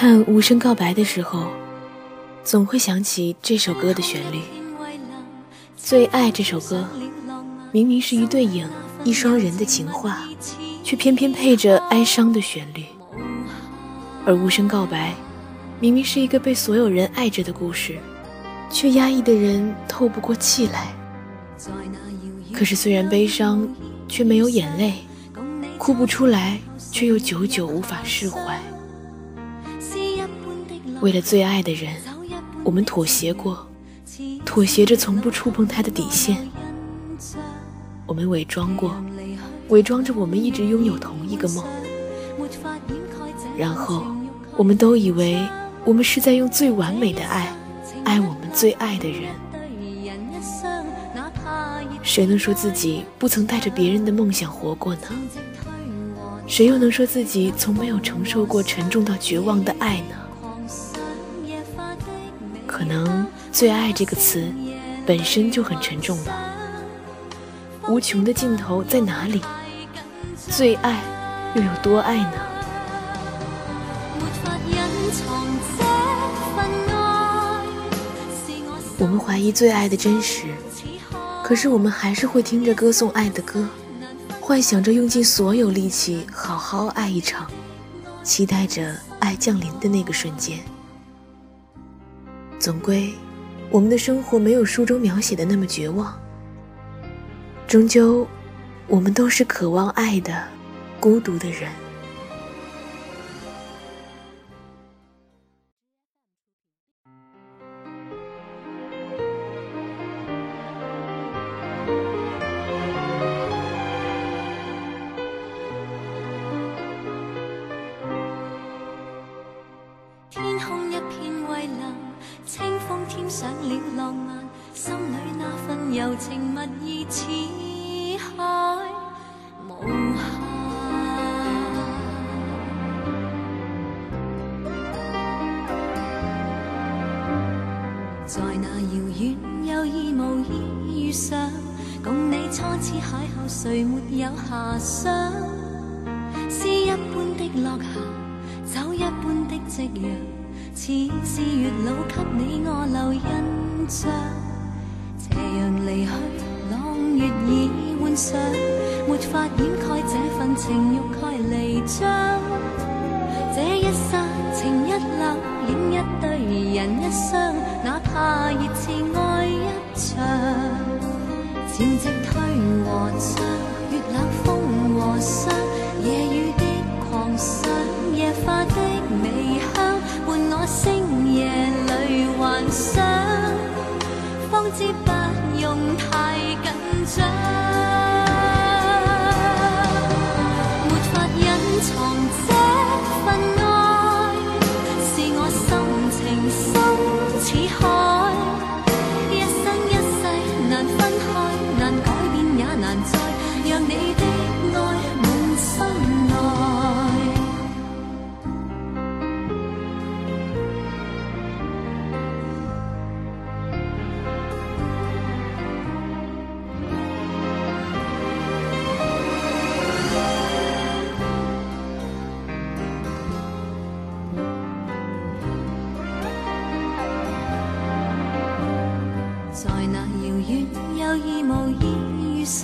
看《无声告白》的时候，总会想起这首歌的旋律。《最爱》这首歌，明明是一对影、一双人的情话，却偏偏配着哀伤的旋律；而《无声告白》，明明是一个被所有人爱着的故事，却压抑的人透不过气来。可是虽然悲伤，却没有眼泪，哭不出来，却又久久无法释怀。为了最爱的人，我们妥协过，妥协着从不触碰他的底线。我们伪装过，伪装着我们一直拥有同一个梦。然后，我们都以为我们是在用最完美的爱，爱我们最爱的人。谁能说自己不曾带着别人的梦想活过呢？谁又能说自己从没有承受过沉重到绝望的爱呢？可能“最爱”这个词本身就很沉重吧。无穷的尽头在哪里？最爱又有多爱呢？我们怀疑最爱的真实，可是我们还是会听着歌颂爱的歌，幻想着用尽所有力气好好爱一场，期待着爱降临的那个瞬间。总归，我们的生活没有书中描写的那么绝望。终究，我们都是渴望爱的孤独的人。在那遥远有意无意遇上，共你初次邂逅，谁没有遐想？诗一般的落霞，酒一般的夕阳，似是月老给你我留印象。斜阳离去，朗月已换上，没法掩盖这份情欲盖弥彰。这一刹情一，一对人一双，哪怕热炽爱一场。潮汐退和涨，月冷风和霜，夜雨的狂想，夜花的微香，伴我星夜里幻想，方知不用太紧张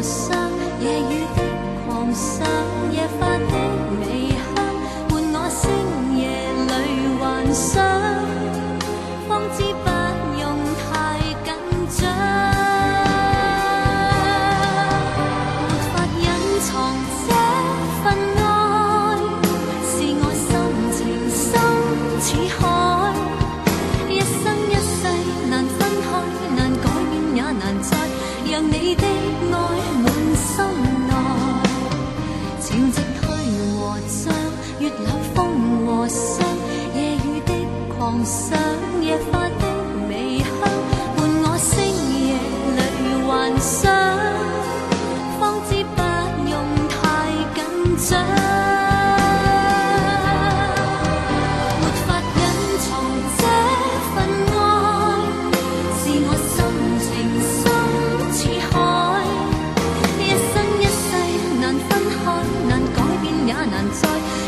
夜雨的狂沙，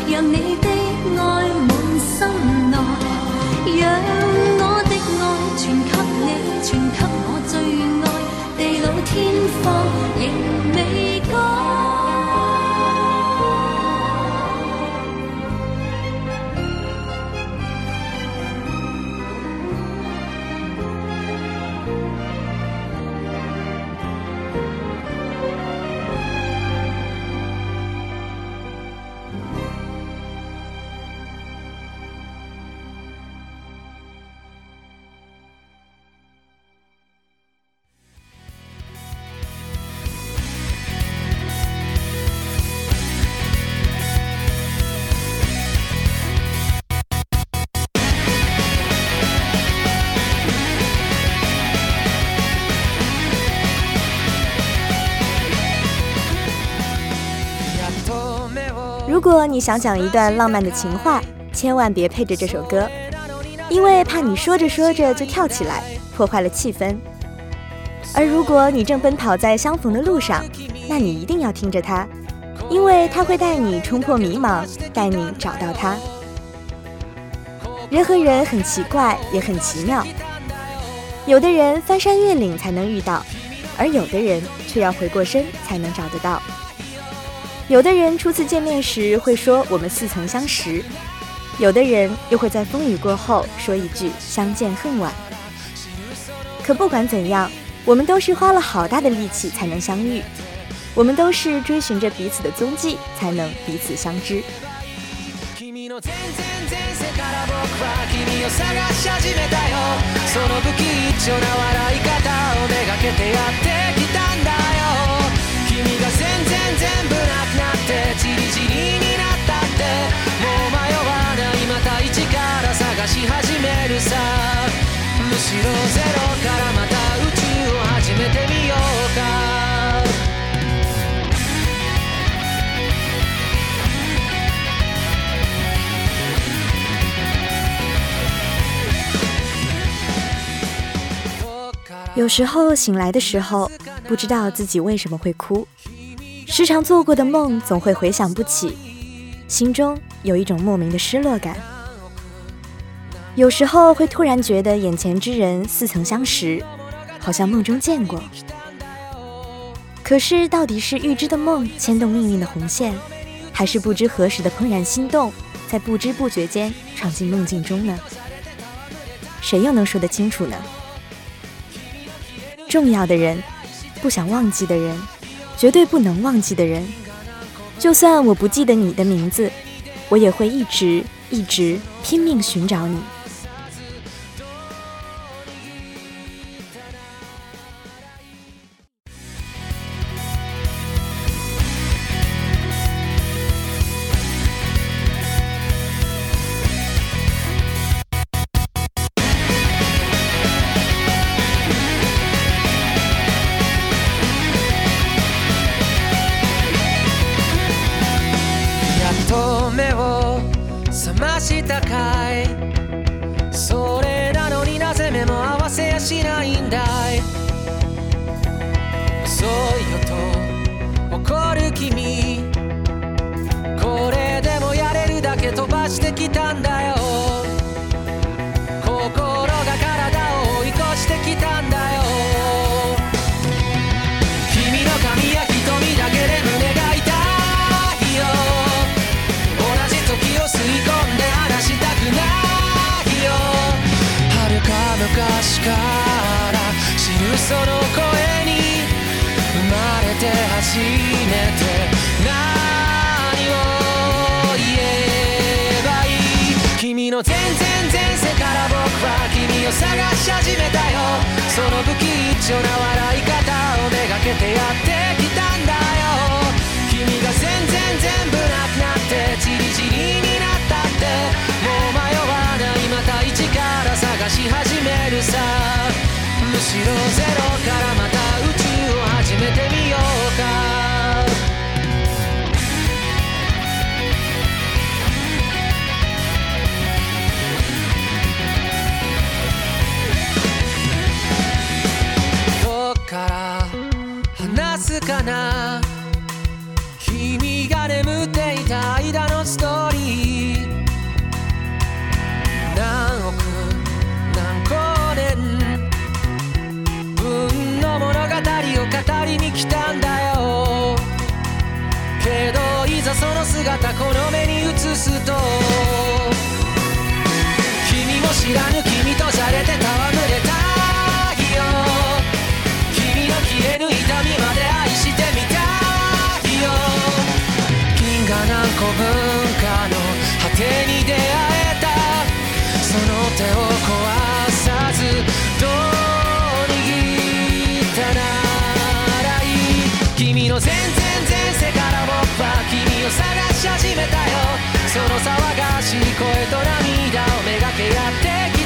让你的爱满心内，让我的爱全给你，全给如果你想讲一段浪漫的情话，千万别配着这首歌，因为怕你说着说着就跳起来，破坏了气氛。而如果你正奔跑在相逢的路上，那你一定要听着它，因为它会带你冲破迷茫，带你找到它。人和人很奇怪，也很奇妙，有的人翻山越岭才能遇到，而有的人却要回过身才能找得到。有的人初次见面时会说我们似曾相识，有的人又会在风雨过后说一句相见恨晚。可不管怎样，我们都是花了好大的力气才能相遇，我们都是追寻着彼此的踪迹才能彼此相知。全然全部なくなってチリチリになったってもう迷わないまた一から探し始めるさ。むしろゼロからまた宇宙を始めてみようか。有时候醒来的时候，不知道自己为什么会哭，时常做过的梦总会回想不起，心中有一种莫名的失落感。有时候会突然觉得眼前之人似曾相识，好像梦中见过。可是到底是预知的梦牵动命运的红线，还是不知何时的怦然心动，在不知不觉间闯进梦境中呢？谁又能说得清楚呢？重要的人，不想忘记的人，绝对不能忘记的人。就算我不记得你的名字，我也会一直一直拼命寻找你。昔から知るその声に生まれて初めて。何を言えばいい？君の全然前世から僕は君を探し始めたよ。その不吉祥な笑い方をめがけてやってきたんだよ。君が全然全部なくなってチリチリになったって。し始めるさ。むしろゼロからまた宇宙を始めてみようか。どっから話すかな。君が眠っていた間のストーリ来たんだよ。けどいざその姿この目に映すと。全然世から僕は君を探し始めたよ。その騒がしい声と涙をめがけやってき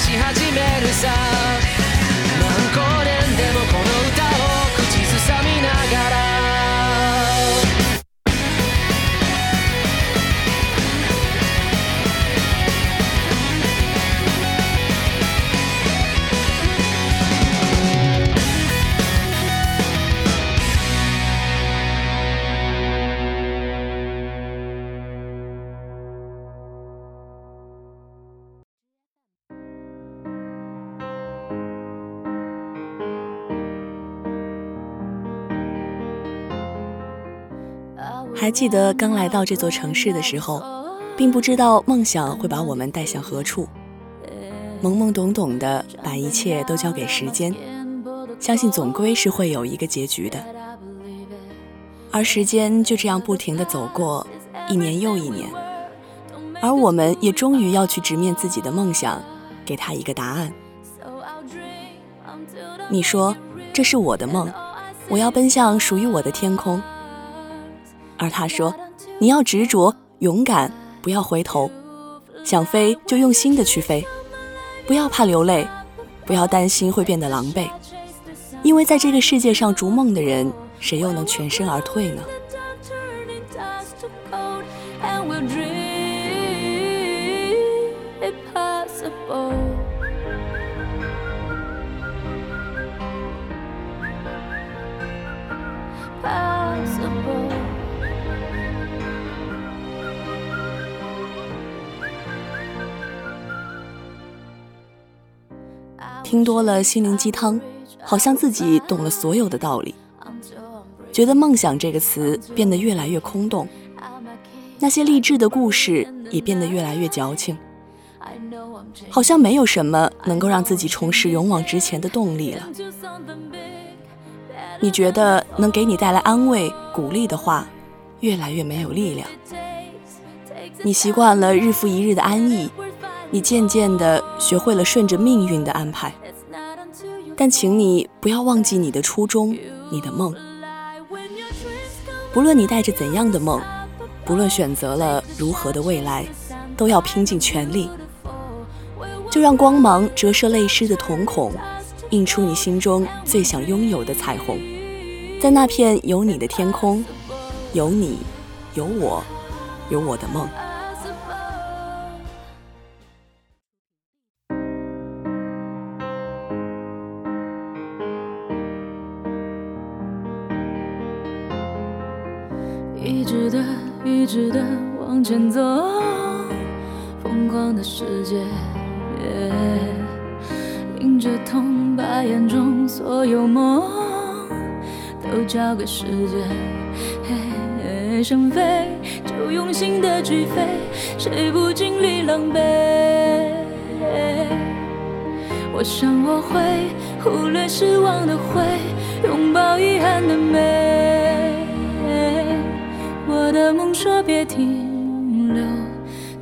し始め 记得刚来到这座城市的时候，并不知道梦想会把我们带向何处，懵懵懂懂的把一切都交给时间，相信总归是会有一个结局的。而时间就这样不停的走过，一年又一年，而我们也终于要去直面自己的梦想，给他一个答案。你说这是我的梦，我要奔向属于我的天空。而他说：“你要执着、勇敢，不要回头。想飞就用心的去飞，不要怕流泪，不要担心会变得狼狈。因为在这个世界上逐梦的人，谁又能全身而退呢？”听多了心灵鸡汤，好像自己懂了所有的道理，觉得“梦想”这个词变得越来越空洞，那些励志的故事也变得越来越矫情，好像没有什么能够让自己重拾勇往直前的动力了。你觉得能给你带来安慰、鼓励的话，越来越没有力量。你习惯了日复一日的安逸，你渐渐地学会了顺着命运的安排。但请你不要忘记你的初衷，你的梦。不论你带着怎样的梦，不论选择了如何的未来，都要拼尽全力。就让光芒折射泪湿的瞳孔，映出你心中最想拥有的彩虹。在那片有你的天空，有你，有我，有我的梦。前走，疯狂的世界，迎着痛，把眼中所有梦都交给时间。想飞就用心的去飞，谁不经历狼狈？我想我会忽略失望的灰，拥抱遗憾的美。我的梦说别停，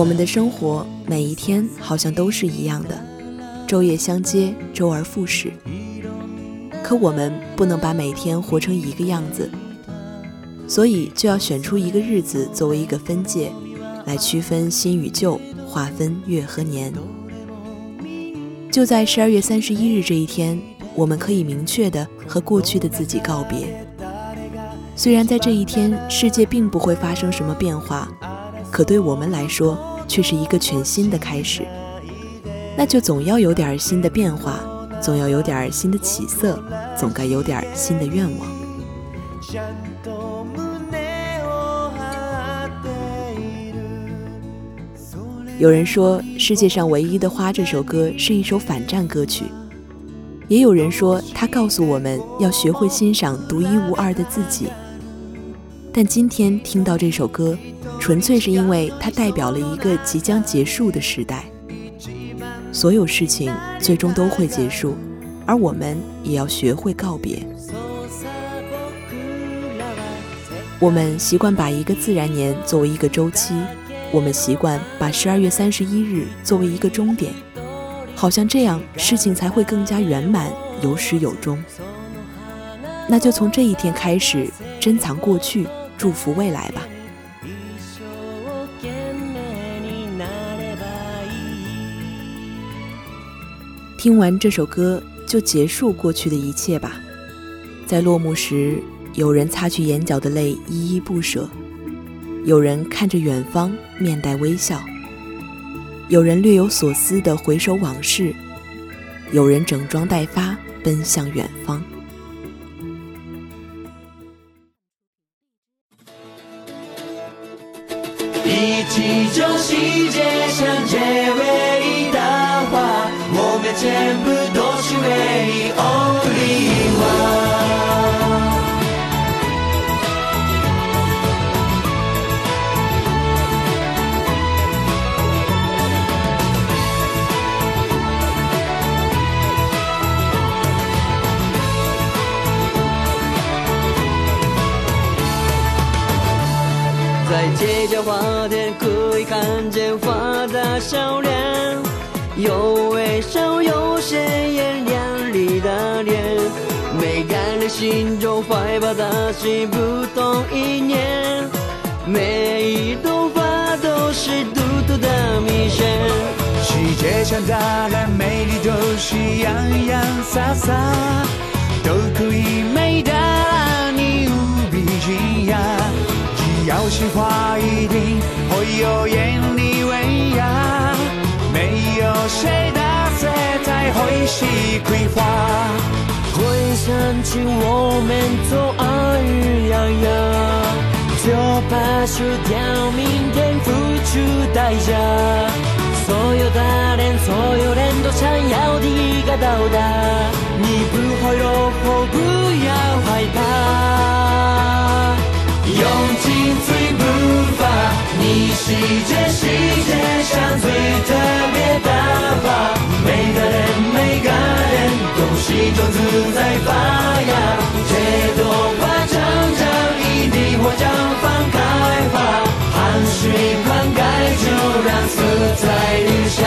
我们的生活每一天好像都是一样的，昼夜相接，周而复始。可我们不能把每天活成一个样子，所以就要选出一个日子作为一个分界，来区分新与旧，划分月和年。就在十二月三十一日这一天，我们可以明确的和过去的自己告别。虽然在这一天，世界并不会发生什么变化。可对我们来说，却是一个全新的开始。那就总要有点新的变化，总要有点新的起色，总该有点新的愿望。有人说，《世界上唯一的花》这首歌是一首反战歌曲，也有人说，它告诉我们要学会欣赏独一无二的自己。但今天听到这首歌，纯粹是因为它代表了一个即将结束的时代。所有事情最终都会结束，而我们也要学会告别。我们习惯把一个自然年作为一个周期。我们习惯把十二月三十一日作为一个终点，好像这样事情才会更加圆满，有始有终。那就从这一天开始，珍藏过去，祝福未来吧。听完这首歌，就结束过去的一切吧。在落幕时，有人擦去眼角的泪，依依不舍。有人看着远方，面带微笑；有人略有所思地回首往事；有人整装待发，奔向远方。一起就世界上最伟大化，我们全部都是唯一 only one。在街角花店可以看见花的笑脸，有微笑，有鲜艳亮丽的脸。每个人心中怀抱的是不同一念，每一朵花都是独特的迷线。世界上的人美丽都是洋洋洒洒，都可以美得让你无比惊讶。要是花一定会有艳丽薇娅，没有谁的色彩会是葵花。回想起我们做爱日洋洋，就怕输掉明天付出代价。所有的人，所有人都想要第一个到达，你不会落后，种子在发芽。这朵花长长，一定会绽放开花。汗水灌溉，就让色彩留下。